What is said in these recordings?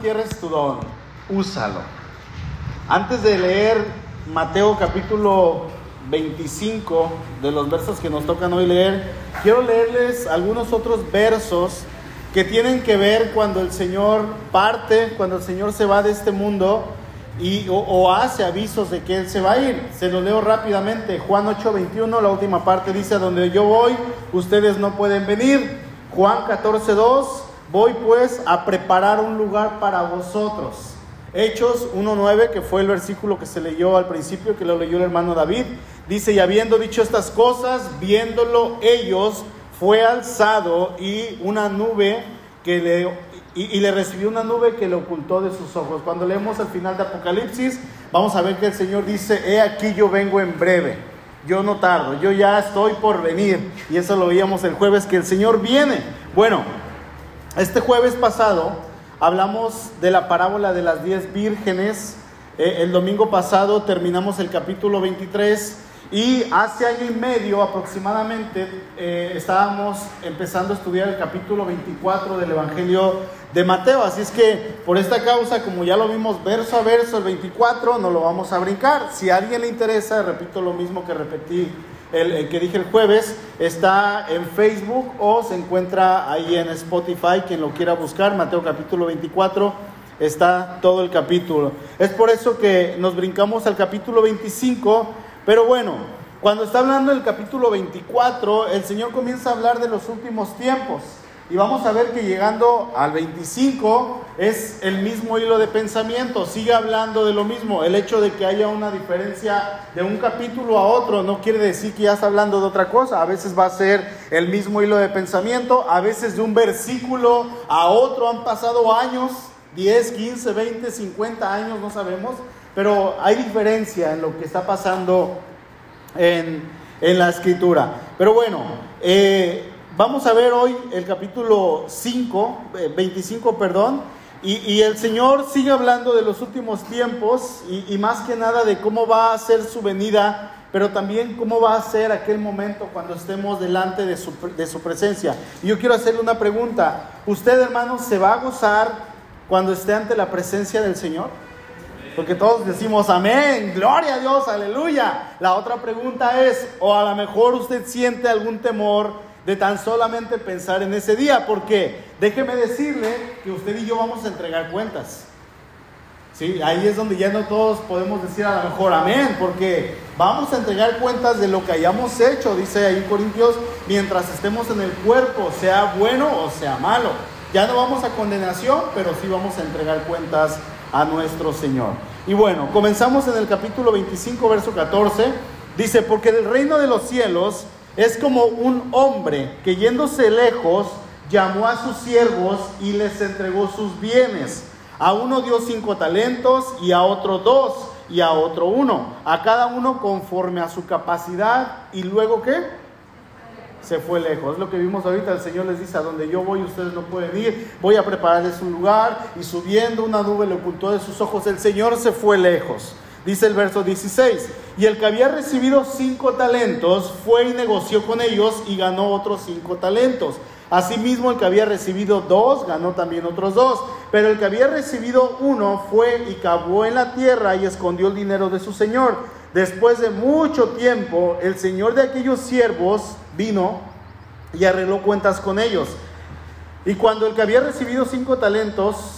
tienes tu don, úsalo. Antes de leer Mateo capítulo 25, de los versos que nos tocan hoy leer, quiero leerles algunos otros versos que tienen que ver cuando el Señor parte, cuando el Señor se va de este mundo y, o, hace avisos de que Él se va a ir. Se lo leo rápidamente. Juan 8:21, la última parte dice, donde yo voy, ustedes no pueden venir. Juan 14:2, voy pues a preparar un lugar para vosotros. Hechos 1.9, que fue el versículo que se leyó al principio, que lo leyó el hermano David, dice, y habiendo dicho estas cosas, viéndolo ellos, fue alzado y una nube que le, y, le recibió una nube que le ocultó de sus ojos. Cuando leemos al final de Apocalipsis, vamos a ver que el Señor dice, he aquí yo vengo en breve. Yo no tardo, yo ya estoy por venir. Y eso lo veíamos el jueves, que el Señor viene. Bueno, este jueves pasado hablamos de la parábola de las diez vírgenes. Eh, el domingo pasado terminamos el capítulo 23 y hace año y medio aproximadamente eh, estábamos empezando a estudiar el capítulo 24 del Evangelio de Mateo. Así es que por esta causa, como ya lo vimos verso a verso el 24, no lo vamos a brincar. Si a alguien le interesa, repito lo mismo que repetí el, que dije el jueves, está en Facebook o se encuentra ahí en Spotify, quien lo quiera buscar, Mateo capítulo 24, está todo el capítulo. Es por eso que nos brincamos al capítulo 25 pero bueno, cuando está hablando del capítulo 24, el Señor comienza a hablar de los últimos tiempos. Y vamos a ver que llegando al 25 es el mismo hilo de pensamiento, sigue hablando de lo mismo. El hecho de que haya una diferencia de un capítulo a otro no quiere decir que ya está hablando de otra cosa. A veces va a ser el mismo hilo de pensamiento, a veces de un versículo a otro han pasado años, 10, 15, 20, 50 años, no sabemos. Pero hay diferencia en lo que está pasando en, la escritura. Pero bueno, eh, vamos a ver hoy el capítulo 5, 25, eh, perdón. Y, el Señor sigue hablando de los últimos tiempos y, más que nada de cómo va a ser su venida, pero también cómo va a ser aquel momento cuando estemos delante de su, de su presencia. Y yo quiero hacerle una pregunta. ¿Usted, hermano, se va a gozar cuando esté ante la presencia del Señor? Porque todos decimos amén, gloria a Dios, aleluya. La otra pregunta es, o a lo mejor usted siente algún temor de tan solamente pensar en ese día, porque déjeme decirle que usted y yo vamos a entregar cuentas. Sí, ahí es donde ya no todos podemos decir a lo mejor amén, porque vamos a entregar cuentas de lo que hayamos hecho, dice ahí Corintios, mientras estemos en el cuerpo, sea bueno o sea malo. Ya no vamos a condenación, pero sí vamos a entregar cuentas a nuestro Señor. Y bueno, comenzamos en el capítulo 25, verso 14. Dice, porque el reino de los cielos es como un hombre que yéndose lejos llamó a sus siervos y les entregó sus bienes. A uno dio cinco talentos y a otro dos y a otro uno. A cada uno conforme a su capacidad. ¿Y luego qué? se fue lejos. Es lo que vimos ahorita, el Señor les dice, a donde yo voy ustedes no pueden ir, voy a prepararles un lugar y subiendo una nube le ocultó de sus ojos, el Señor se fue lejos. Dice el verso 16, y el que había recibido cinco talentos fue y negoció con ellos y ganó otros cinco talentos. Asimismo, el que había recibido dos ganó también otros dos. Pero el que había recibido uno fue y cavó en la tierra y escondió el dinero de su señor. Después de mucho tiempo, el señor de aquellos siervos vino y arregló cuentas con ellos. Y cuando el que había recibido cinco talentos,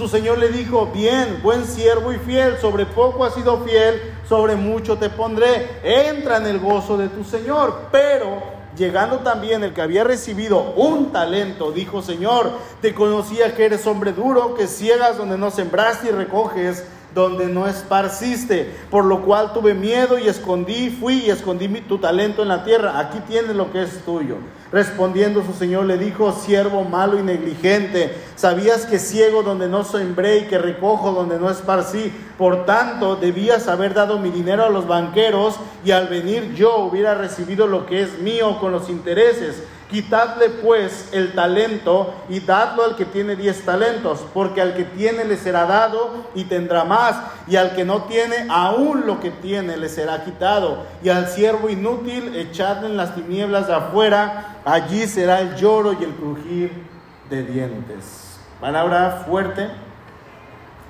Su Señor le dijo, bien, buen siervo y fiel, sobre poco has sido fiel, sobre mucho te pondré, entra en el gozo de tu Señor. Pero Llegando también el que había recibido un talento, dijo, Señor, te conocía que eres hombre duro, que ciegas donde no sembraste y recoges donde no esparciste, por lo cual tuve miedo y escondí, fui y escondí tu talento en la tierra. Aquí tienes lo que es tuyo. Respondiendo su señor le dijo, siervo malo y negligente, sabías que ciego donde no sembré y que recojo donde no esparcí. Por tanto, debías haber dado mi dinero a los banqueros y al venir yo hubiera recibido lo que es mío con los intereses. Quitadle pues el talento y dadlo al que tiene diez talentos, porque al que tiene le será dado y tendrá más, y al que no tiene, aún lo que tiene le será quitado. Y al siervo inútil echadle en las tinieblas de afuera, allí será el lloro y el crujir de dientes. Palabra fuerte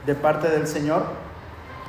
de parte del Señor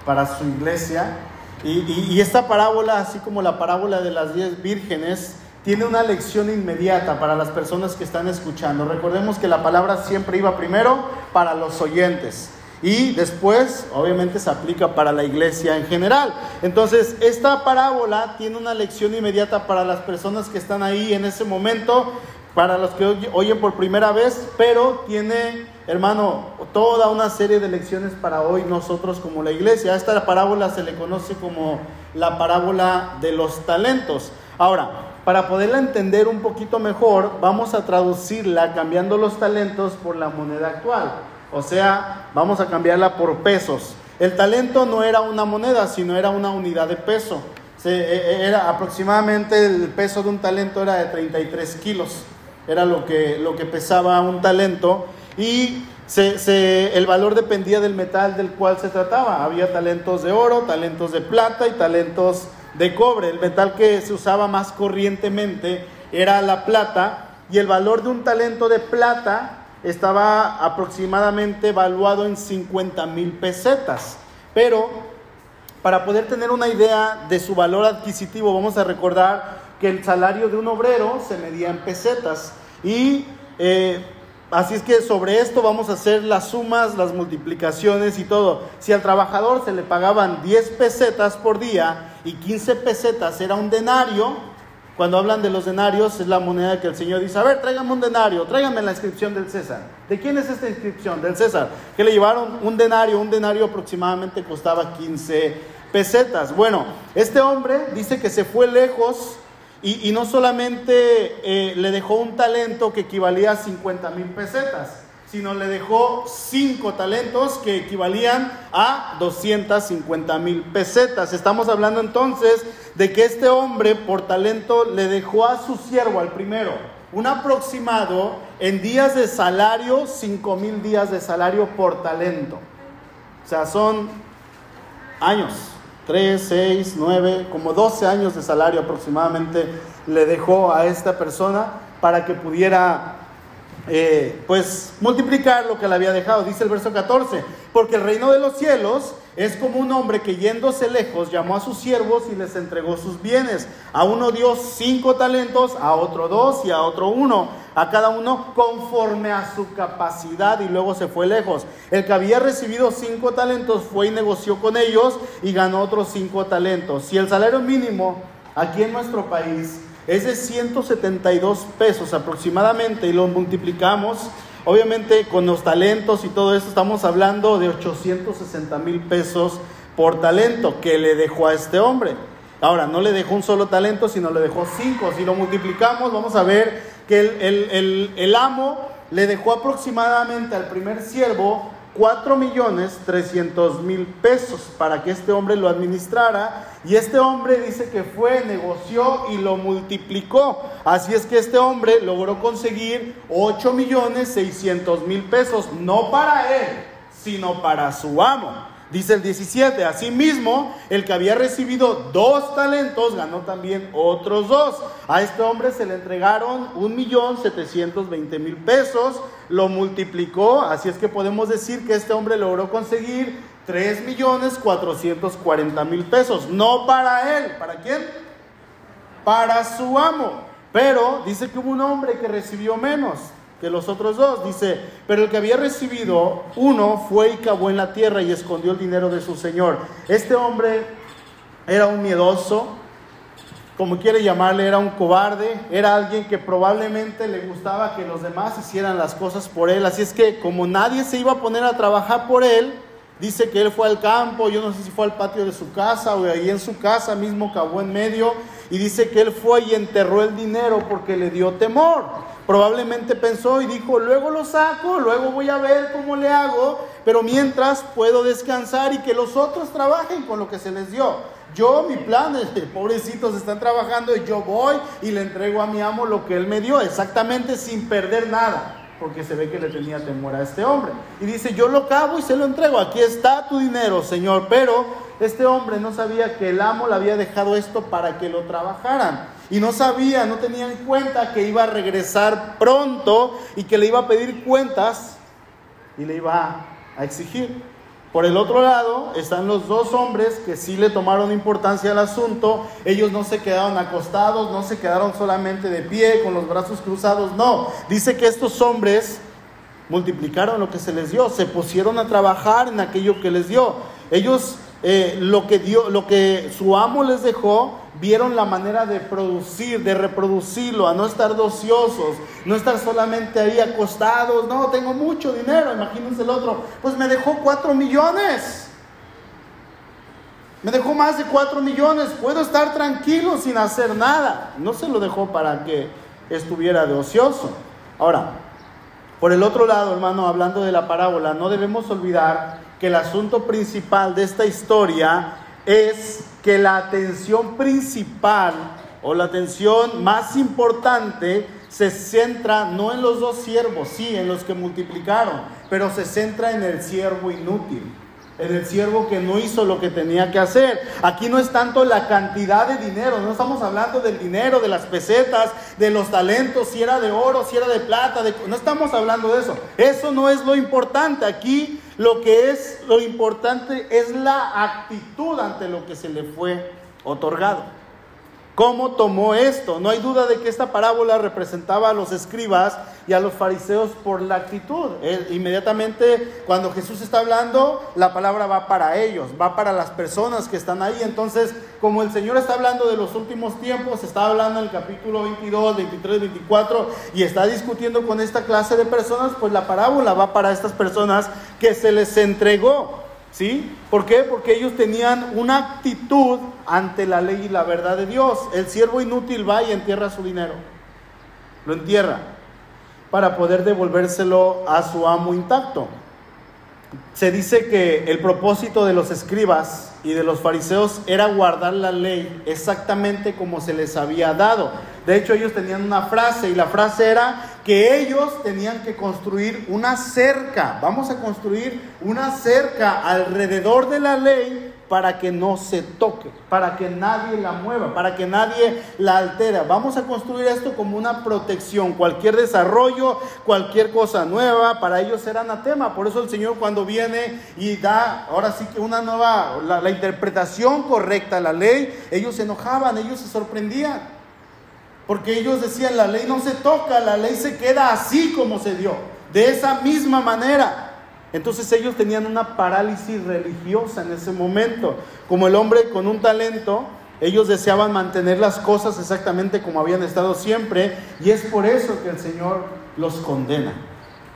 para su iglesia. Y, y esta parábola, así como la parábola de las diez vírgenes, tiene una lección inmediata para las personas que están escuchando. Recordemos que la palabra siempre iba primero para los oyentes y después obviamente se aplica para la iglesia en general. Entonces, esta parábola tiene una lección inmediata para las personas que están ahí en ese momento, para los que oyen por primera vez, pero tiene, hermano, toda una serie de lecciones para hoy nosotros como la iglesia. A esta parábola se le conoce como la parábola de los talentos. Ahora, para poderla entender un poquito mejor, vamos a traducirla cambiando los talentos por la moneda actual. O sea, vamos a cambiarla por pesos. El talento no era una moneda, sino era una unidad de peso. E, e, era aproximadamente el peso de un talento era de 33 kilos. Era lo que, lo que pesaba un talento. Y el valor dependía del metal del cual se trataba. Había talentos de oro, talentos de plata y talentos de cobre. El metal que se usaba más corrientemente era la plata y el valor de un talento de plata estaba aproximadamente evaluado en 50 mil pesetas. Pero para poder tener una idea de su valor adquisitivo, vamos a recordar que el salario de un obrero se medía en pesetas. Y eh, así es que sobre esto vamos a hacer las sumas, las multiplicaciones y todo. Si al trabajador se le pagaban 10 pesetas por día, y 15 pesetas era un denario. Cuando hablan de los denarios es la moneda que el Señor dice, a ver, tráigame un denario, tráigame la inscripción del César. ¿De quién es esta inscripción? Del César. Que le llevaron un denario, un denario aproximadamente costaba 15 pesetas. Bueno, este hombre dice que se fue lejos y, no solamente eh, le dejó un talento que equivalía a 50 mil pesetas, sino le dejó cinco talentos que equivalían a 250 mil pesetas. Estamos hablando entonces de que este hombre por talento le dejó a su siervo, al primero, un aproximado en días de salario, 5 mil días de salario por talento. O sea, son años, 3, 6, 9, como 12 años de salario aproximadamente le dejó a esta persona para que pudiera eh, pues multiplicar lo que le había dejado. Dice el verso 14, porque el reino de los cielos es como un hombre que yéndose lejos llamó a sus siervos y les entregó sus bienes. A uno dio cinco talentos, a otro dos y a otro uno, a cada uno conforme a su capacidad y luego se fue lejos. El que había recibido cinco talentos fue y negoció con ellos y ganó otros cinco talentos. Si el salario mínimo aquí en nuestro país es de 172 pesos aproximadamente y lo multiplicamos, obviamente con los talentos y todo eso estamos hablando de 860 mil pesos por talento que le dejó a este hombre. Ahora, no le dejó un solo talento, sino le dejó cinco. Si lo multiplicamos, vamos a ver que el, amo le dejó aproximadamente al primer siervo 4 millones 300 mil pesos para que este hombre lo administrara. Y este hombre dice que fue, negoció y lo multiplicó. Así es que este hombre logró conseguir 8 millones 600 mil pesos, no para él, sino para su amo. Dice el 17, asimismo, el que había recibido dos talentos ganó también otros dos. A este hombre se le entregaron un millón setecientos veinte mil pesos, lo multiplicó, así es que podemos decir que este hombre logró conseguir tres millones cuatrocientos cuarenta mil pesos. No para él, ¿para quién? Para su amo. Pero dice que hubo un hombre que recibió menos que los otros dos. Dice, pero el que había recibido uno fue y cavó en la tierra y escondió el dinero de su señor. Este hombre era un miedoso, como quiere llamarle, era un cobarde, era alguien que probablemente le gustaba que los demás hicieran las cosas por él. Así es que como nadie se iba a poner a trabajar por él, dice que él fue al campo, yo no sé si fue al patio de su casa o ahí en su casa mismo cavó en medio y dice que él fue y enterró el dinero porque le dio temor. Probablemente pensó y dijo, luego lo saco, luego voy a ver cómo le hago, pero mientras puedo descansar y que los otros trabajen con lo que se les dio. Yo, mi plan es, pobrecitos están trabajando y yo voy y le entrego a mi amo lo que él me dio, exactamente sin perder nada porque se ve que le tenía temor a este hombre. Y dice, yo lo cabo y se lo entrego, aquí está tu dinero, Señor. Pero este hombre no sabía que el amo le había dejado esto para que lo trabajaran. Y no sabía, no tenía en cuenta que iba a regresar pronto y que le iba a pedir cuentas y le iba a exigir. Por el otro lado están los dos hombres que sí le tomaron importancia al asunto. Ellos no se quedaron acostados, no se quedaron solamente de pie con los brazos cruzados. No, dice que estos hombres multiplicaron lo que se les dio, se pusieron a trabajar en aquello que les dio. Ellos eh, lo, que dio, lo que su amo les dejó, vieron la manera de producir, de reproducirlo, a no estar dociosos, no estar solamente ahí acostados, no, tengo mucho dinero, imagínense el otro, pues me dejó cuatro millones. Me dejó más de cuatro millones, puedo estar tranquilo sin hacer nada. No se lo dejó para que estuviera de ocioso. Ahora, por el otro lado, hermano, hablando de la parábola, no debemos olvidar que el asunto principal de esta historia es que la atención principal o la atención más importante se centra no en los dos siervos, sí, en los que multiplicaron, pero se centra en el siervo inútil en el siervo que no hizo lo que tenía que hacer. Aquí no es tanto la cantidad de dinero, no estamos hablando del dinero, de las pesetas, de los talentos, si era de oro, si era de plata, no estamos hablando de eso. Eso no es lo importante. Aquí lo que es lo importante es la actitud ante lo que se le fue otorgado. ¿Cómo tomó esto? No hay duda de que esta parábola representaba a los escribas y a los fariseos por la actitud. inmediatamente cuando Jesús está hablando, la palabra va para ellos, va para las personas que están ahí. Entonces, como el Señor está hablando de los últimos tiempos, está hablando en el capítulo 22, 23, 24 y está discutiendo con esta clase de personas, pues la parábola va para estas personas que se les entregó. ¿Sí? ¿Por qué? Porque ellos tenían una actitud ante la ley y la verdad de Dios. El siervo inútil va y entierra su dinero. Lo entierra para poder devolvérselo a su amo intacto. Se dice que el propósito de los escribas y de los fariseos era guardar la ley exactamente como se les había dado. De hecho, ellos tenían una frase y la frase era que ellos tenían que construir una cerca. Vamos a construir una cerca alrededor de la ley para que no se toque, para que nadie la mueva, para que nadie la altera. Vamos a construir esto como una protección. Cualquier desarrollo, cualquier cosa nueva, para ellos será anatema. Por eso el Señor cuando viene y da, ahora sí que una nueva, la, interpretación correcta a la ley, ellos se enojaban, ellos se sorprendían. Porque ellos decían, la ley no se toca, la ley se queda así como se dio, de esa misma manera. Entonces ellos tenían una parálisis religiosa en ese momento. Como el hombre con un talento, ellos deseaban mantener las cosas exactamente como habían estado siempre y es por eso que el Señor los condena.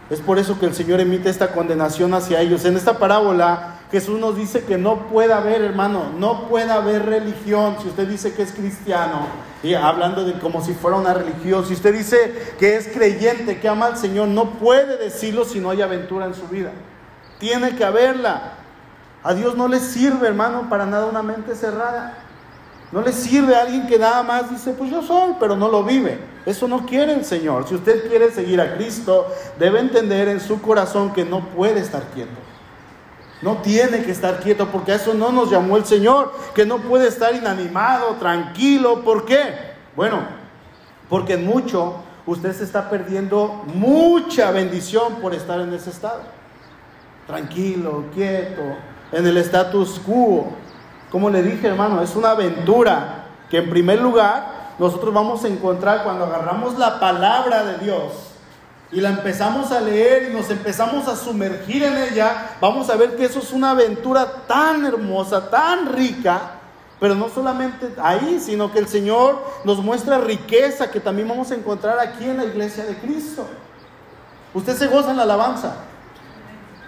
Es por eso que el Señor emite esta condenación hacia ellos. En esta parábola Jesús nos dice que no puede haber, hermano, no puede haber religión. Si usted dice que es cristiano, y hablando de como si fuera una religión, si usted dice que es creyente, que ama al Señor, no puede decirlo si no hay aventura en su vida. Tiene que haberla. A Dios no le sirve, hermano, para nada una mente cerrada. No le sirve a alguien que nada más dice, pues yo soy, pero no lo vive. Eso no quiere el Señor. Si usted quiere seguir a Cristo, debe entender en su corazón que no puede estar quieto. No tiene que estar quieto porque a eso no nos llamó el Señor, que no puede estar inanimado, tranquilo. ¿Por qué? Bueno, porque en mucho usted se está perdiendo mucha bendición por estar en ese estado. Tranquilo, quieto, en el status quo. Como le dije, hermano, es una aventura que en primer lugar nosotros vamos a encontrar cuando agarramos la palabra de Dios y la empezamos a leer y nos empezamos a sumergir en ella, vamos a ver que eso es una aventura tan hermosa, tan rica, pero no solamente ahí, sino que el Señor nos muestra riqueza que también vamos a encontrar aquí en la iglesia de Cristo. Usted se goza en la alabanza,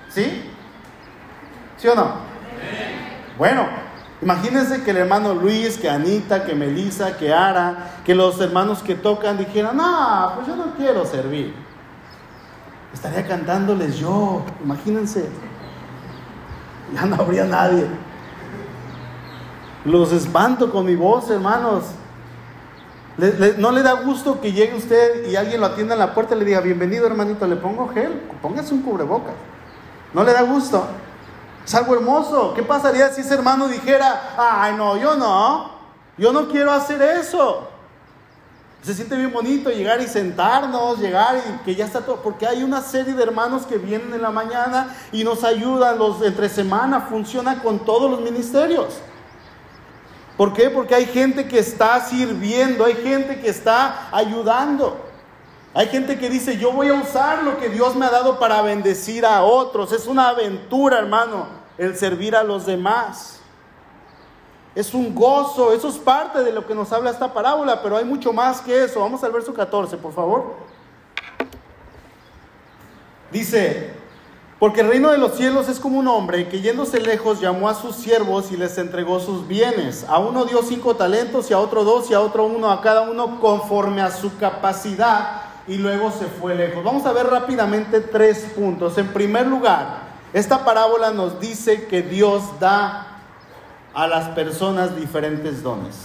¿sí? ¿Sí o no? Bueno, imagínense que el hermano Luis, que Anita, que Melissa, que Ara, que los hermanos que tocan dijeran, no, pues yo no quiero servir. Estaría cantándoles yo, imagínense. Ya no habría nadie. Los espanto con mi voz, hermanos. ¿No le da gusto que llegue usted y alguien lo atienda en la puerta y le diga, bienvenido hermanito, le pongo gel? Póngase un cubrebocas. ¿No le da gusto? Es algo hermoso. ¿Qué pasaría si ese hermano dijera, ay no, yo no, yo no quiero hacer eso? Se siente bien bonito llegar y sentarnos, llegar y que ya está todo, porque hay una serie de hermanos que vienen en la mañana y nos ayudan los entre semana, funciona con todos los ministerios. ¿Por qué? Porque hay gente que está sirviendo, hay gente que está ayudando. Hay gente que dice, yo voy a usar lo que Dios me ha dado para bendecir a otros. Es una aventura, hermano, el servir a los demás. Es un gozo, eso es parte de lo que nos habla esta parábola, pero hay mucho más que eso. Vamos al verso 14, por favor. Dice, porque el reino de los cielos es como un hombre que yéndose lejos llamó a sus siervos y les entregó sus bienes. A uno dio cinco talentos y a otro dos y a otro uno, a cada uno conforme a su capacidad y luego se fue lejos. Vamos a ver rápidamente tres puntos. En primer lugar, esta parábola nos dice que Dios da a las personas diferentes dones.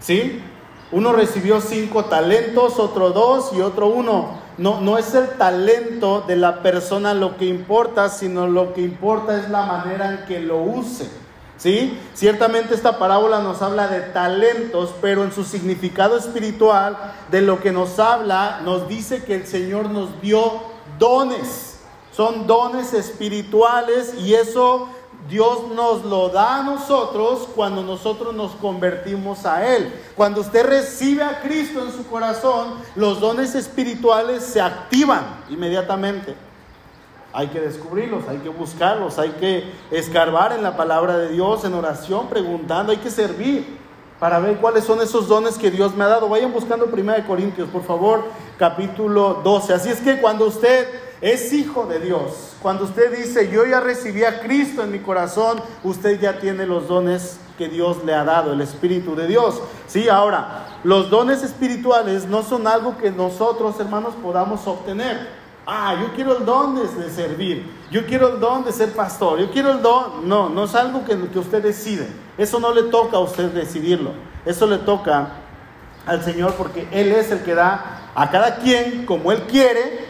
¿Sí? Uno recibió cinco talentos, otro dos y otro uno. No, no es el talento de la persona lo que importa, sino lo que importa es la manera en que lo use. ¿Sí? Ciertamente esta parábola nos habla de talentos, pero en su significado espiritual, de lo que nos habla, nos dice que el Señor nos dio dones. Son dones espirituales y eso Dios nos lo da a nosotros cuando nosotros nos convertimos a Él. Cuando usted recibe a Cristo en su corazón, los dones espirituales se activan inmediatamente. Hay que descubrirlos, hay que buscarlos, hay que escarbar en la palabra de Dios, en oración, preguntando, hay que servir para ver cuáles son esos dones que Dios me ha dado. Vayan buscando 1 Corintios, por favor, capítulo 12. Así es que cuando usted es hijo de Dios, cuando usted dice, yo ya recibí a Cristo en mi corazón, usted ya tiene los dones que Dios le ha dado, el Espíritu de Dios. Sí, ahora, los dones espirituales no son algo que nosotros, hermanos, podamos obtener. Ah, yo quiero el don de, servir. Yo quiero el don de ser pastor. Yo quiero el don. No, no es algo que, que usted decide. Eso no le toca a usted decidirlo. Eso le toca al Señor porque Él es el que da a cada quien como Él quiere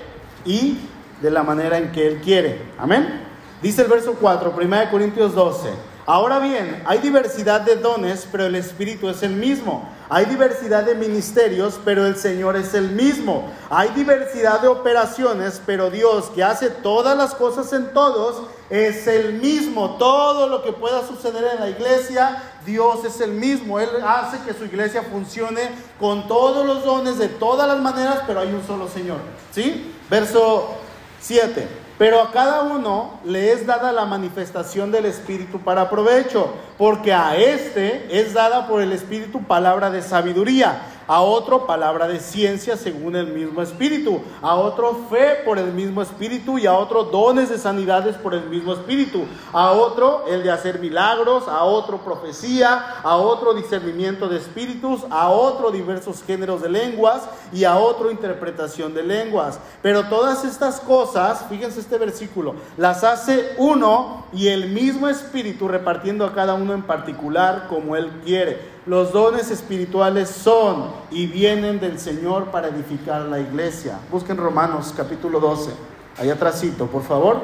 y de la manera en que Él quiere. Amén. Dice el verso 4, 1 Corintios 12. Ahora bien, hay diversidad de dones, pero el Espíritu es el mismo. Hay diversidad de ministerios, pero el Señor es el mismo. Hay diversidad de operaciones, pero Dios que hace todas las cosas en todos es el mismo. Todo lo que pueda suceder en la iglesia, Dios es el mismo. Él hace que su iglesia funcione con todos los dones de todas las maneras, pero hay un solo Señor. ¿Sí? Verso 7. Pero a cada uno le es dada la manifestación del Espíritu para provecho, porque a este es dada por el Espíritu palabra de sabiduría a otro palabra de ciencia según el mismo espíritu, a otro fe por el mismo espíritu y a otro dones de sanidades por el mismo espíritu, a otro el de hacer milagros, a otro profecía, a otro discernimiento de espíritus, a otro diversos géneros de lenguas. Y a otro interpretación de lenguas. Pero todas estas cosas, fíjense este versículo, las hace uno y el mismo espíritu repartiendo a cada uno en particular como él quiere. Los dones espirituales son y vienen del Señor para edificar la iglesia. Busquen Romanos capítulo 12, allá atrásito, por favor.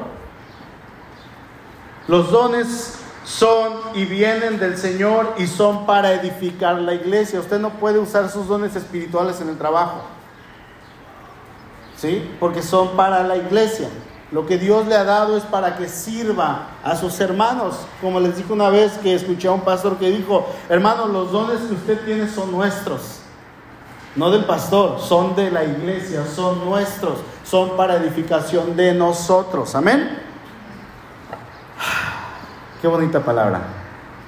Los dones son y vienen del Señor y son para edificar la iglesia. Usted no puede usar sus dones espirituales en el trabajo. ¿Sí? Porque son para la iglesia. Lo que Dios le ha dado es para que sirva a sus hermanos. Como les dije una vez que escuché a un pastor que dijo, hermanos, los dones que usted tiene son nuestros. No del pastor, son de la iglesia, son nuestros, son para edificación de nosotros. Amén. Qué bonita palabra.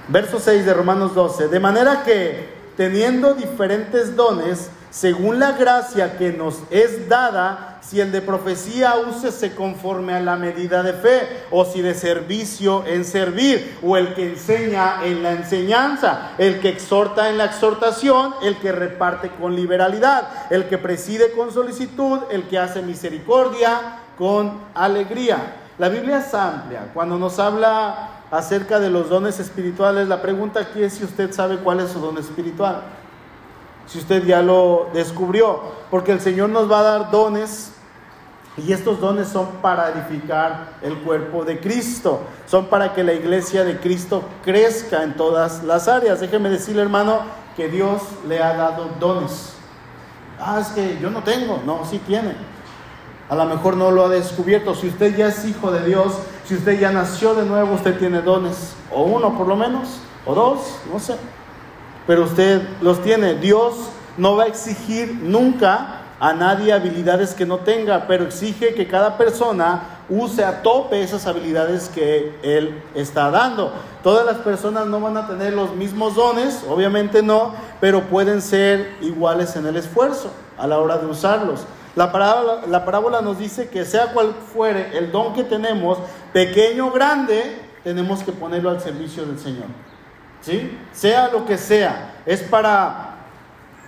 Verso 6 de Romanos 12. De manera que, teniendo diferentes dones, según la gracia que nos es dada, si el de profecía úsese conforme a la medida de fe, o si de servicio en servir, o el que enseña en la enseñanza, el que exhorta en la exhortación, el que reparte con liberalidad, el que preside con solicitud, el que hace misericordia con alegría. La Biblia es amplia. Cuando nos habla acerca de los dones espirituales, la pregunta aquí es si usted sabe cuál es su don espiritual si usted ya lo descubrió, porque el Señor nos va a dar dones y estos dones son para edificar el cuerpo de Cristo, son para que la iglesia de Cristo crezca en todas las áreas. Déjeme decirle, hermano, que Dios le ha dado dones. Ah, es que yo no tengo, no, sí tiene. A lo mejor no lo ha descubierto. Si usted ya es hijo de Dios, si usted ya nació de nuevo, usted tiene dones, o uno por lo menos, o dos, no sé pero usted los tiene. Dios no va a exigir nunca a nadie habilidades que no tenga, pero exige que cada persona use a tope esas habilidades que Él está dando. Todas las personas no van a tener los mismos dones, obviamente no, pero pueden ser iguales en el esfuerzo a la hora de usarlos. La parábola, la parábola nos dice que sea cual fuere el don que tenemos, pequeño o grande, tenemos que ponerlo al servicio del Señor. ¿sí? Sea lo que sea, es para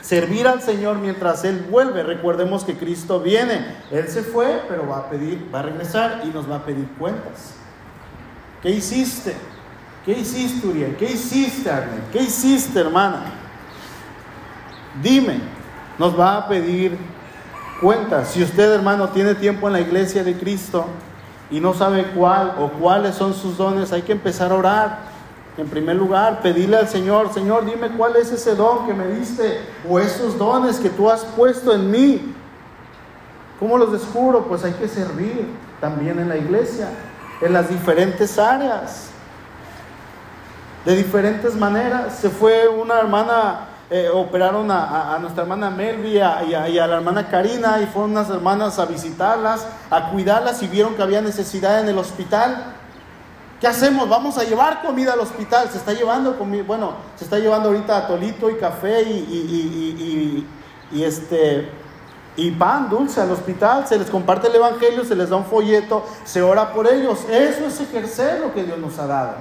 servir al Señor mientras Él vuelve. Recordemos que Cristo viene. Él se fue, pero va a pedir, va a regresar y nos va a pedir cuentas. ¿Qué hiciste? ¿Qué hiciste, Uriel? ¿Qué hiciste, Agnes? ¿Qué hiciste, hermana? Dime, nos va a pedir cuentas. Si usted, hermano, tiene tiempo en la iglesia de Cristo y no sabe cuál o cuáles son sus dones, hay que empezar a orar en primer lugar, pedirle al Señor, Señor, dime cuál es ese don que me diste o esos dones que tú has puesto en mí. ¿Cómo los descubro? Pues hay que servir también en la iglesia, en las diferentes áreas, de diferentes maneras. Se fue una hermana, eh, operaron a, nuestra hermana Melvi y a la hermana Karina y fueron unas hermanas a visitarlas, a cuidarlas y vieron que había necesidad en el hospital. ¿Qué hacemos? Vamos a llevar comida al hospital. Se está llevando comida, bueno, se está llevando ahorita tolito y café y, este y pan dulce al hospital, se les comparte el evangelio, se les da un folleto, se ora por ellos. Eso es ejercer lo que Dios nos ha dado.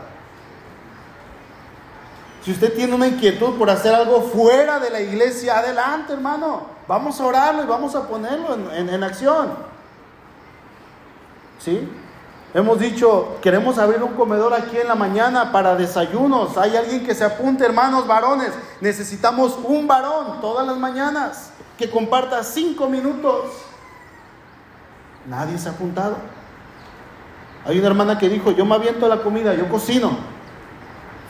Si usted tiene una inquietud por hacer algo fuera de la iglesia, adelante, hermano. Vamos a orarlo y vamos a ponerlo en, en acción. ¿Sí? Hemos dicho, queremos abrir un comedor aquí en la mañana para desayunos. Hay alguien que se apunte, hermanos varones. Necesitamos un varón todas las mañanas que comparta cinco minutos. Nadie se ha apuntado. Hay una hermana que dijo, yo me aviento la comida, yo cocino.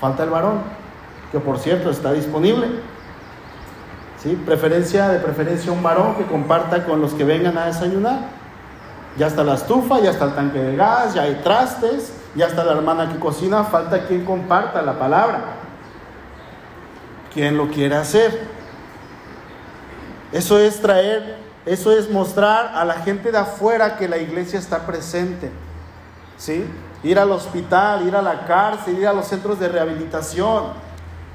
Falta el varón, que por cierto está disponible. ¿Sí? Preferencia, de preferencia un varón que comparta con los que vengan a desayunar. Ya está la estufa, ya está el tanque de gas, ya hay trastes, ya está la hermana que cocina, falta quien comparta la palabra. ¿Quién lo quiere hacer? Eso es traer, eso es mostrar a la gente de afuera que la iglesia está presente. ¿Sí? Ir al hospital, ir a la cárcel, ir a los centros de rehabilitación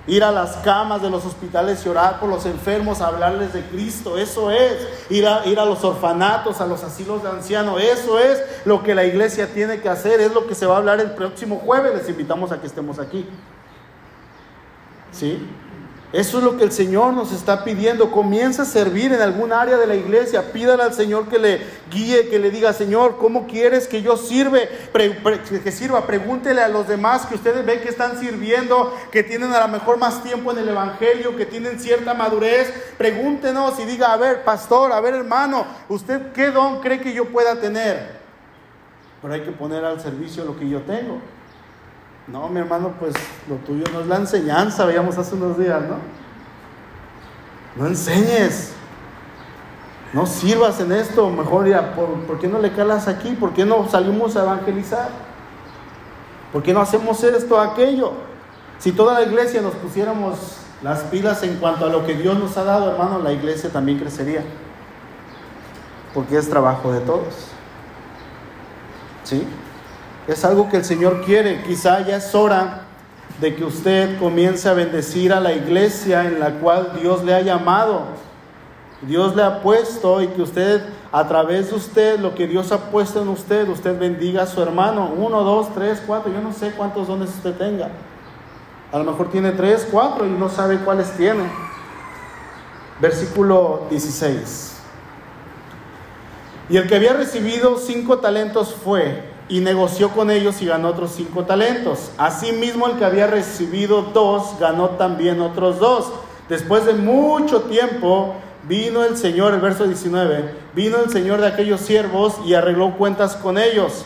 ir a las camas de los hospitales y orar por los enfermos, hablarles de Cristo, eso es, ir a, ir a los orfanatos, a los asilos de ancianos, eso es lo que la iglesia tiene que hacer, es lo que se va a hablar el próximo jueves, les invitamos a que estemos aquí. ¿Sí? Eso es lo que el Señor nos está pidiendo. Comienza a servir en algún área de la iglesia. Pídale al Señor que le guíe, que le diga, Señor, ¿cómo quieres que yo sirve? que sirva. Pregúntele a los demás que ustedes ven que están sirviendo, que tienen a lo mejor más tiempo en el Evangelio, que tienen cierta madurez. Pregúntenos y diga, a ver, pastor, a ver, hermano, ¿usted qué don cree que yo pueda tener? Pero hay que poner al servicio lo que yo tengo. No, mi hermano, pues lo tuyo no es la enseñanza, veíamos hace unos días, ¿no? No enseñes, no sirvas en esto, mejor ya, ¿por, qué no le calas aquí? ¿Por qué no salimos a evangelizar? ¿Por qué no hacemos esto, aquello? Si toda la iglesia nos pusiéramos las pilas en cuanto a lo que Dios nos ha dado, hermano, la iglesia también crecería. Porque es trabajo de todos. ¿Sí? Es algo que el Señor quiere. Quizá ya es hora de que usted comience a bendecir a la iglesia en la cual Dios le ha llamado. Dios le ha puesto y que usted, a través de usted, lo que Dios ha puesto en usted, usted bendiga a su hermano. Uno, dos, tres, cuatro, yo no sé cuántos dones usted tenga. A lo mejor tiene tres, cuatro y no sabe cuáles tiene. Versículo 16. Y el que había recibido cinco talentos fue y negoció con ellos y ganó otros cinco talentos. Asimismo, el que había recibido dos ganó también otros dos. Después de mucho tiempo, vino el Señor, el verso 19, vino el Señor de aquellos siervos y arregló cuentas con ellos.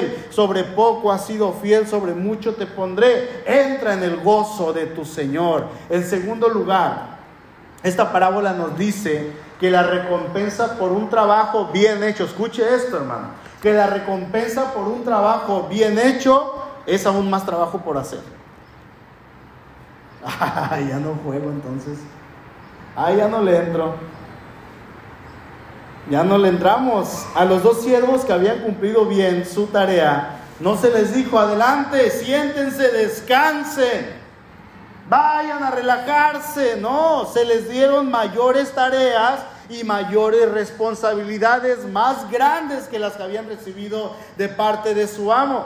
sobre poco has sido fiel, sobre mucho te pondré. Entra en el gozo de tu Señor. En segundo lugar, esta parábola nos dice que la recompensa por un trabajo bien hecho, escuche esto hermano, que la recompensa por un trabajo bien hecho es aún más trabajo por hacer. ya no juego entonces. Ay, ya no le entro. Ya no le entramos. A los dos siervos que habían cumplido bien su tarea, no se les dijo, adelante, siéntense, descansen, vayan a relajarse. No, se les dieron mayores tareas y mayores responsabilidades más grandes que las que habían recibido de parte de su amo.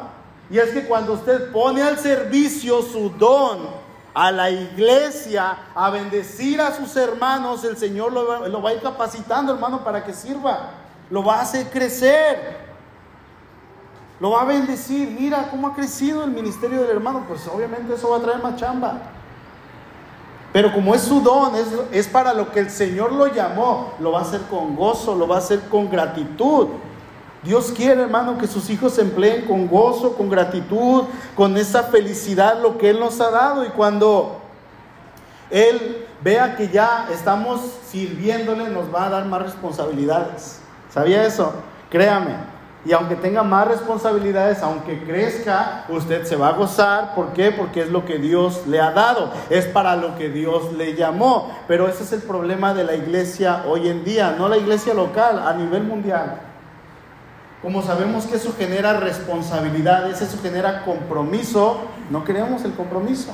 Y es que cuando usted pone al servicio su don, a la iglesia, a bendecir a sus hermanos, el Señor lo, lo va a ir capacitando, hermano, para que sirva. Lo va a hacer crecer. Lo va a bendecir. Mira cómo ha crecido el ministerio del hermano. Pues obviamente eso va a traer más chamba. Pero como es su don, es, es para lo que el Señor lo llamó, lo va a hacer con gozo, lo va a hacer con gratitud. Dios quiere, hermano, que sus hijos se empleen con gozo, con gratitud, con esa felicidad, lo que Él nos ha dado. Y cuando Él vea que ya estamos sirviéndole, nos va a dar más responsabilidades. ¿Sabía eso? Créame. Y aunque tenga más responsabilidades, aunque crezca, usted se va a gozar. ¿Por qué? Porque es lo que Dios le ha dado. Es para lo que Dios le llamó. Pero ese es el problema de la iglesia hoy en día, no la iglesia local, a nivel mundial. Como sabemos que eso genera responsabilidades, eso genera compromiso, no queremos el compromiso.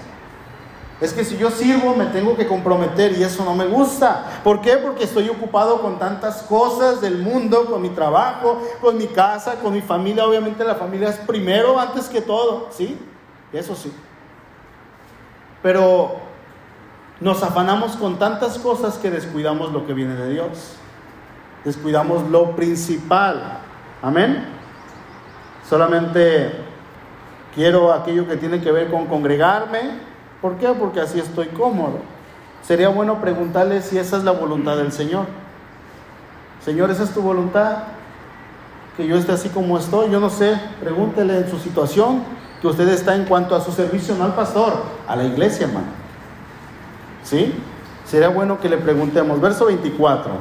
Es que si yo sirvo me tengo que comprometer y eso no me gusta. ¿Por qué? Porque estoy ocupado con tantas cosas del mundo, con mi trabajo, con mi casa, con mi familia. Obviamente la familia es primero antes que todo, ¿sí? Eso sí. Pero nos afanamos con tantas cosas que descuidamos lo que viene de Dios. Descuidamos lo principal. Amén. Solamente quiero aquello que tiene que ver con congregarme. ¿Por qué? Porque así estoy cómodo. Sería bueno preguntarle si esa es la voluntad del Señor. Señor, ¿esa es tu voluntad? Que yo esté así como estoy. Yo no sé, pregúntele en su situación que usted está en cuanto a su servicio, no al pastor, a la iglesia, hermano. ¿Sí? Sería bueno que le preguntemos. Verso 24.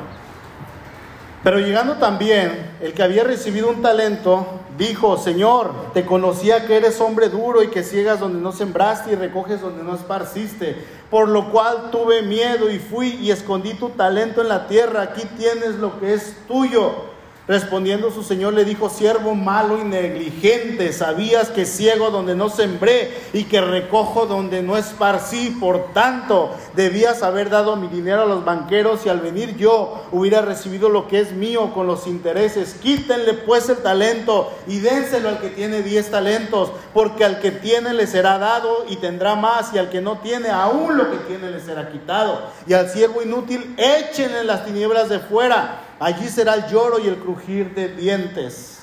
Pero llegando también, el que había recibido un talento, dijo, Señor, te conocía que eres hombre duro y que ciegas donde no sembraste y recoges donde no esparciste, por lo cual tuve miedo y fui y escondí tu talento en la tierra, aquí tienes lo que es tuyo. Respondiendo su señor le dijo, siervo malo y negligente, sabías que ciego donde no sembré y que recojo donde no esparcí, por tanto debías haber dado mi dinero a los banqueros y al venir yo hubiera recibido lo que es mío con los intereses. Quítenle pues el talento y dénselo al que tiene diez talentos, porque al que tiene le será dado y tendrá más, y al que no tiene aún lo que tiene le será quitado. Y al siervo inútil échenle las tinieblas de fuera Allí será el lloro y el crujir de dientes.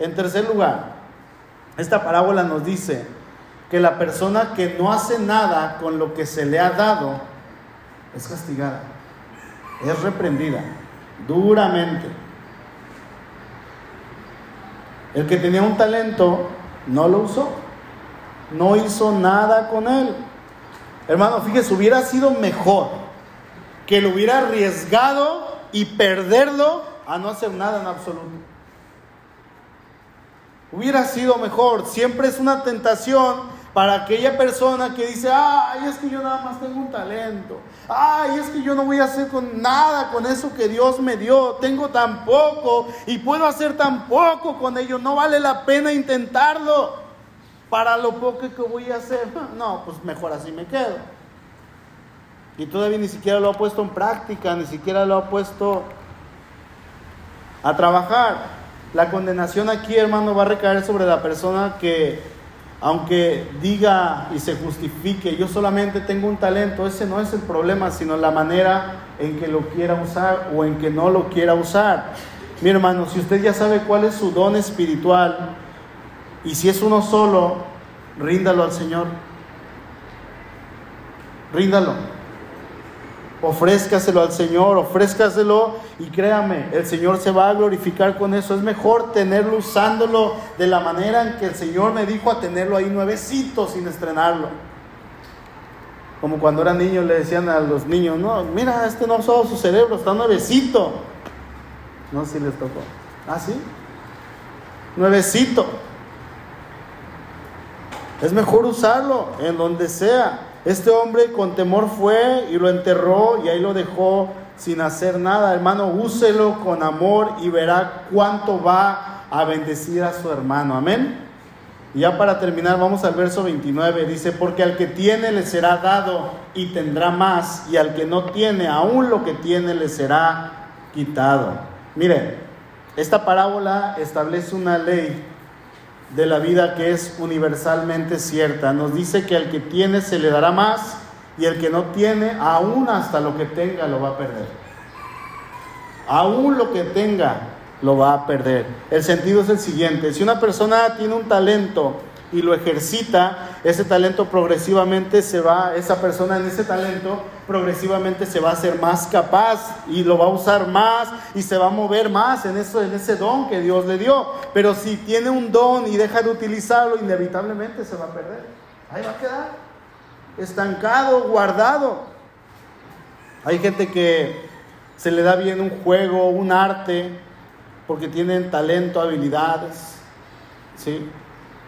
En tercer lugar, esta parábola nos dice que la persona que no hace nada con lo que se le ha dado es castigada, es reprendida duramente. El que tenía un talento no lo usó, no hizo nada con él. Hermano, fíjese, hubiera sido mejor que lo hubiera arriesgado y perderlo a no hacer nada en absoluto. Hubiera sido mejor. Siempre es una tentación para aquella persona que dice, ay, es que yo nada más tengo un talento. Ay, es que yo no voy a hacer con nada con eso que Dios me dio. Tengo tan poco y puedo hacer tan poco con ello. No vale la pena intentarlo para lo poco que voy a hacer. No, pues mejor así me quedo. Y todavía ni siquiera lo ha puesto en práctica, ni siquiera lo ha puesto a trabajar. La condenación aquí, hermano, va a recaer sobre la persona que, aunque diga y se justifique, yo solamente tengo un talento, ese no es el problema, sino la manera en que lo quiera usar o en que no lo quiera usar. Mi hermano, si usted ya sabe cuál es su don espiritual y si es uno solo, ríndalo al Señor. Ríndalo ofrézcaselo al Señor, ofrézcaselo y créame, el Señor se va a glorificar con eso. Es mejor tenerlo usándolo de la manera en que el Señor me dijo a tenerlo ahí nuevecito sin estrenarlo. Como cuando era niño le decían a los niños, no, mira, este no solo su cerebro, está nuevecito. No, si les tocó. ¿Ah, sí? Nuevecito. Es mejor usarlo en donde sea. Este hombre con temor fue y lo enterró y ahí lo dejó sin hacer nada. Hermano, úselo con amor y verá cuánto va a bendecir a su hermano. Amén. Y ya para terminar, vamos al verso 29. Dice, porque al que tiene le será dado y tendrá más, y al que no tiene, aún lo que tiene le será quitado. Mire, esta parábola establece una ley de la vida que es universalmente cierta. Nos dice que al que tiene se le dará más y el que no tiene, aún hasta lo que tenga, lo va a perder. Aún lo que tenga, lo va a perder. El sentido es el siguiente, si una persona tiene un talento y lo ejercita, ese talento progresivamente se va, esa persona en ese talento progresivamente se va a hacer más capaz y lo va a usar más y se va a mover más en, eso, en ese don que Dios le dio. Pero si tiene un don y deja de utilizarlo, inevitablemente se va a perder. Ahí va a quedar estancado, guardado. Hay gente que se le da bien un juego, un arte, porque tienen talento, habilidades. ¿sí?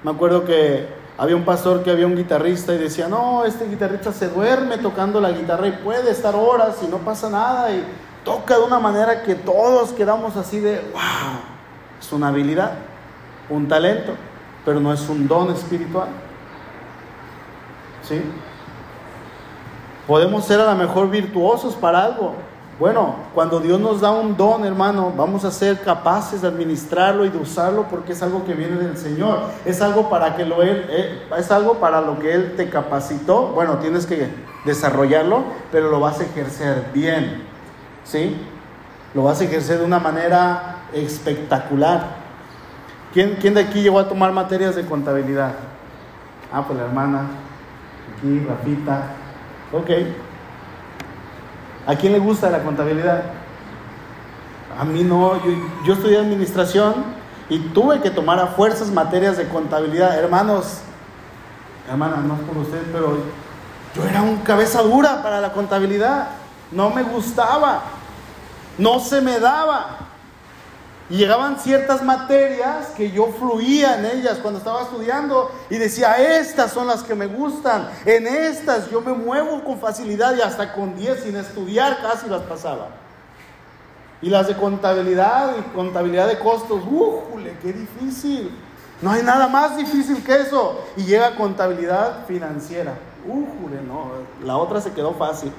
Me acuerdo que había un pastor que había un guitarrista y decía, no, este guitarrista se duerme tocando la guitarra y puede estar horas y no pasa nada y toca de una manera que todos quedamos así de, wow, es una habilidad, un talento, pero no es un don espiritual. ¿Sí? Podemos ser a lo mejor virtuosos para algo, bueno, cuando Dios nos da un don, hermano, vamos a ser capaces de administrarlo y de usarlo porque es algo que viene del Señor. Es algo para que lo él, eh, es algo para lo que él te capacitó. Bueno, tienes que desarrollarlo, pero lo vas a ejercer bien. ¿Sí? Lo vas a ejercer de una manera espectacular. ¿Quién, quién de aquí llegó a tomar materias de contabilidad? Ah, pues la hermana, aquí, Rafita. Ok. ¿A quién le gusta la contabilidad? A mí no, yo, estudié administración y tuve que tomar a fuerzas materias de contabilidad. Hermanos, hermanas, no es por ustedes, pero yo era un cabeza dura para la contabilidad. No me gustaba, no se me daba. Y llegaban ciertas materias que yo fluía en ellas cuando estaba estudiando y decía, estas son las que me gustan, en estas yo me muevo con facilidad y hasta con 10 sin estudiar casi las pasaba. Y las de contabilidad y contabilidad de costos, ¡újule, qué difícil! No hay nada más difícil que eso. Y llega contabilidad financiera, ¡újule, no! La otra se quedó fácil.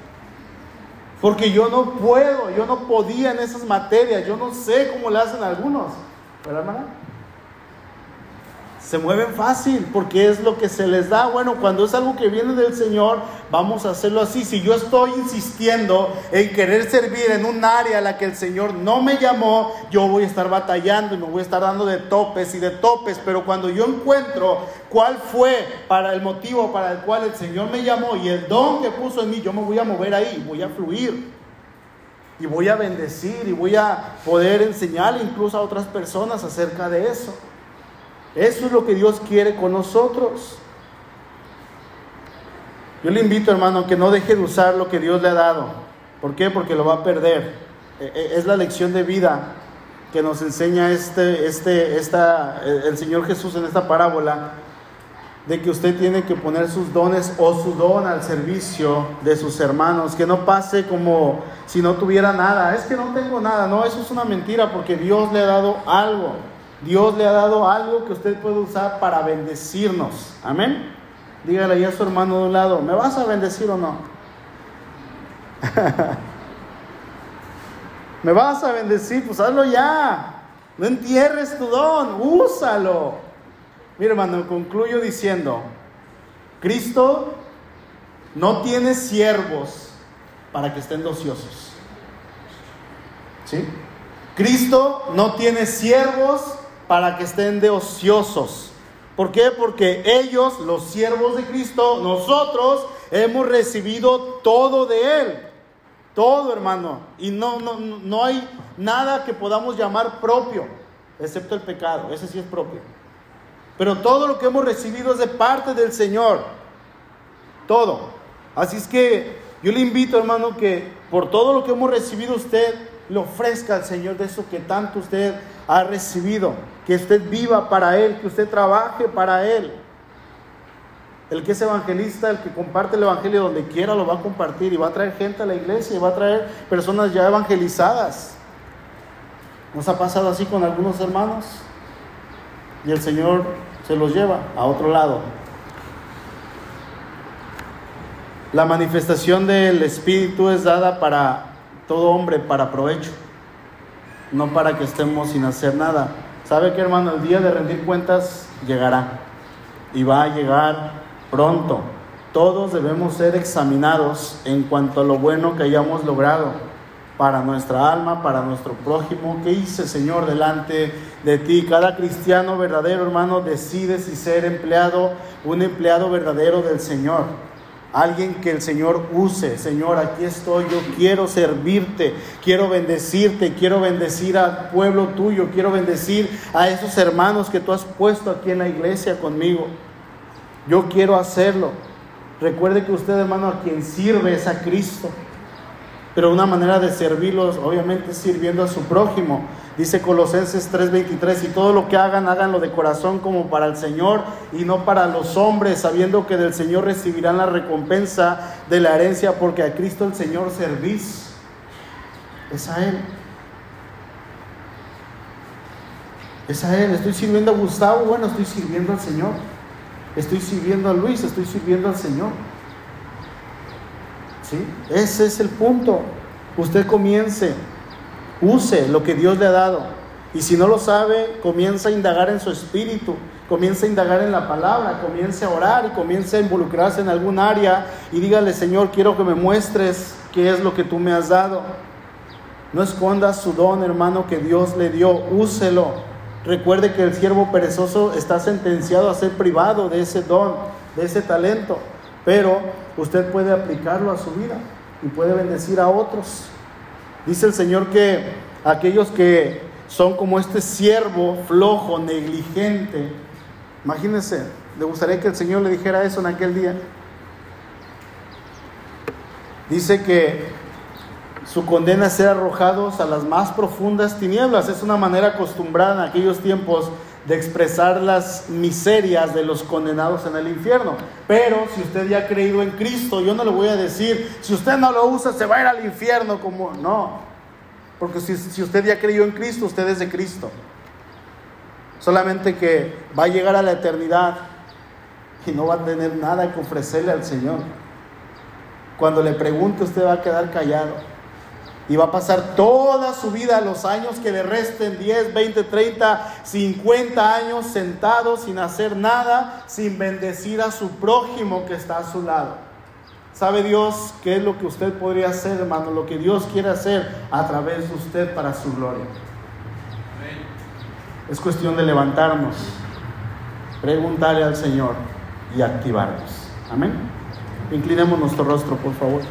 Porque yo no puedo, yo no podía en esas materias, yo no sé cómo le hacen algunos. ¿Verdad, hermana? Se mueven fácil porque es lo que se les da. Bueno, cuando es algo que viene del Señor, vamos a hacerlo así. Si yo estoy insistiendo en querer servir en un área a la que el Señor no me llamó, yo voy a estar batallando y me voy a estar dando de topes y de topes. Pero cuando yo encuentro cuál fue para el motivo para el cual el Señor me llamó y el don que puso en mí, yo me voy a mover ahí, voy a fluir. Y voy a bendecir y voy a poder enseñar incluso a otras personas acerca de eso. Eso es lo que Dios quiere con nosotros. Yo le invito, hermano, que no deje de usar lo que Dios le ha dado. ¿Por qué? Porque lo va a perder. eh, eh, es la lección de vida que nos enseña este, este, esta, el Señor Jesús en esta parábola, de que usted tiene que poner sus dones o su don al servicio de sus hermanos, que no pase como si no tuviera nada, es que no tengo nada, no, eso es una mentira porque Dios le ha dado algo, Dios le ha dado algo que usted puede usar para bendecirnos, amén. Dígale ya a su hermano de un lado, ¿me vas a bendecir o no? ¿Me vas a bendecir? Pues hazlo ya. No entierres tu don, úsalo. Mira, hermano, concluyo diciendo, Cristo no tiene siervos para que estén ociosos. ¿Sí? Cristo no tiene siervos para que estén de ociosos. ¿Por qué? Porque ellos, los siervos de Cristo, nosotros hemos recibido todo de Él. Todo, hermano. Y no, no, no hay nada que podamos llamar propio, excepto el pecado. Ese sí es propio. Pero todo lo que hemos recibido es de parte del Señor. Todo. Así es que yo le invito, hermano, que por todo lo que hemos recibido usted le ofrezca al Señor de eso que tanto usted ha recibido. Que usted viva para Él, que usted trabaje para Él. El que es evangelista, el que comparte el evangelio donde quiera, lo va a compartir y va a traer gente a la iglesia y va a traer personas ya evangelizadas. ¿Nos ha pasado así con algunos hermanos? Y el Señor se los lleva a otro lado. La manifestación del Espíritu es dada para todo hombre, para provecho, no para que estemos sin hacer nada. ¿Sabe que hermano? El día de rendir cuentas llegará y va a llegar pronto. Todos debemos ser examinados en cuanto a lo bueno que hayamos logrado para nuestra alma, para nuestro prójimo. ¿Qué hice, Señor, delante de ti? Cada cristiano verdadero, hermano, decide si ser empleado, un empleado verdadero del Señor. Alguien que el Señor use. Señor, aquí estoy, yo quiero servirte, quiero bendecirte, quiero bendecir al pueblo tuyo, quiero bendecir a esos hermanos que tú has puesto aquí en la iglesia conmigo. Yo quiero hacerlo. Recuerde que usted, hermano, a quien sirve es a Cristo. Pero una manera de servirlos, obviamente, sirviendo a su prójimo. Dice Colosenses 3:23, y todo lo que hagan, háganlo de corazón como para el Señor y no para los hombres, sabiendo que del Señor recibirán la recompensa de la herencia, porque a Cristo el Señor servís. Es a Él. Es a Él. Estoy sirviendo a Gustavo, bueno, estoy sirviendo al Señor. Estoy sirviendo a Luis, estoy sirviendo al Señor. ¿Sí? Ese es el punto. Usted comience, use lo que Dios le ha dado. Y si no lo sabe, comienza a indagar en su espíritu, comienza a indagar en la palabra, comience a orar y comience a involucrarse en algún área y dígale, Señor, quiero que me muestres qué es lo que tú me has dado. No esconda su don, hermano, que Dios le dio, úselo. Recuerde que el siervo perezoso está sentenciado a ser privado de ese don, de ese talento, pero usted puede aplicarlo a su vida y puede bendecir a otros. Dice el Señor que aquellos que son como este siervo flojo, negligente, imagínense, le gustaría que el Señor le dijera eso en aquel día. Dice que su condena es ser arrojados a las más profundas tinieblas. Es una manera acostumbrada en aquellos tiempos de expresar las miserias de los condenados en el infierno. Pero si usted ya ha creído en Cristo, yo no le voy a decir, si usted no lo usa, se va a ir al infierno como... No, porque si, si usted ya creyó en Cristo, usted es de Cristo. Solamente que va a llegar a la eternidad y no va a tener nada que ofrecerle al Señor. Cuando le pregunte, usted va a quedar callado. Y va a pasar toda su vida, los años que le resten, 10, 20, 30, 50 años sentado sin hacer nada, sin bendecir a su prójimo que está a su lado. ¿Sabe Dios qué es lo que usted podría hacer, hermano? Lo que Dios quiere hacer a través de usted para su gloria. Es cuestión de levantarnos, preguntarle al Señor y activarnos. Amén. Inclinemos nuestro rostro, por favor.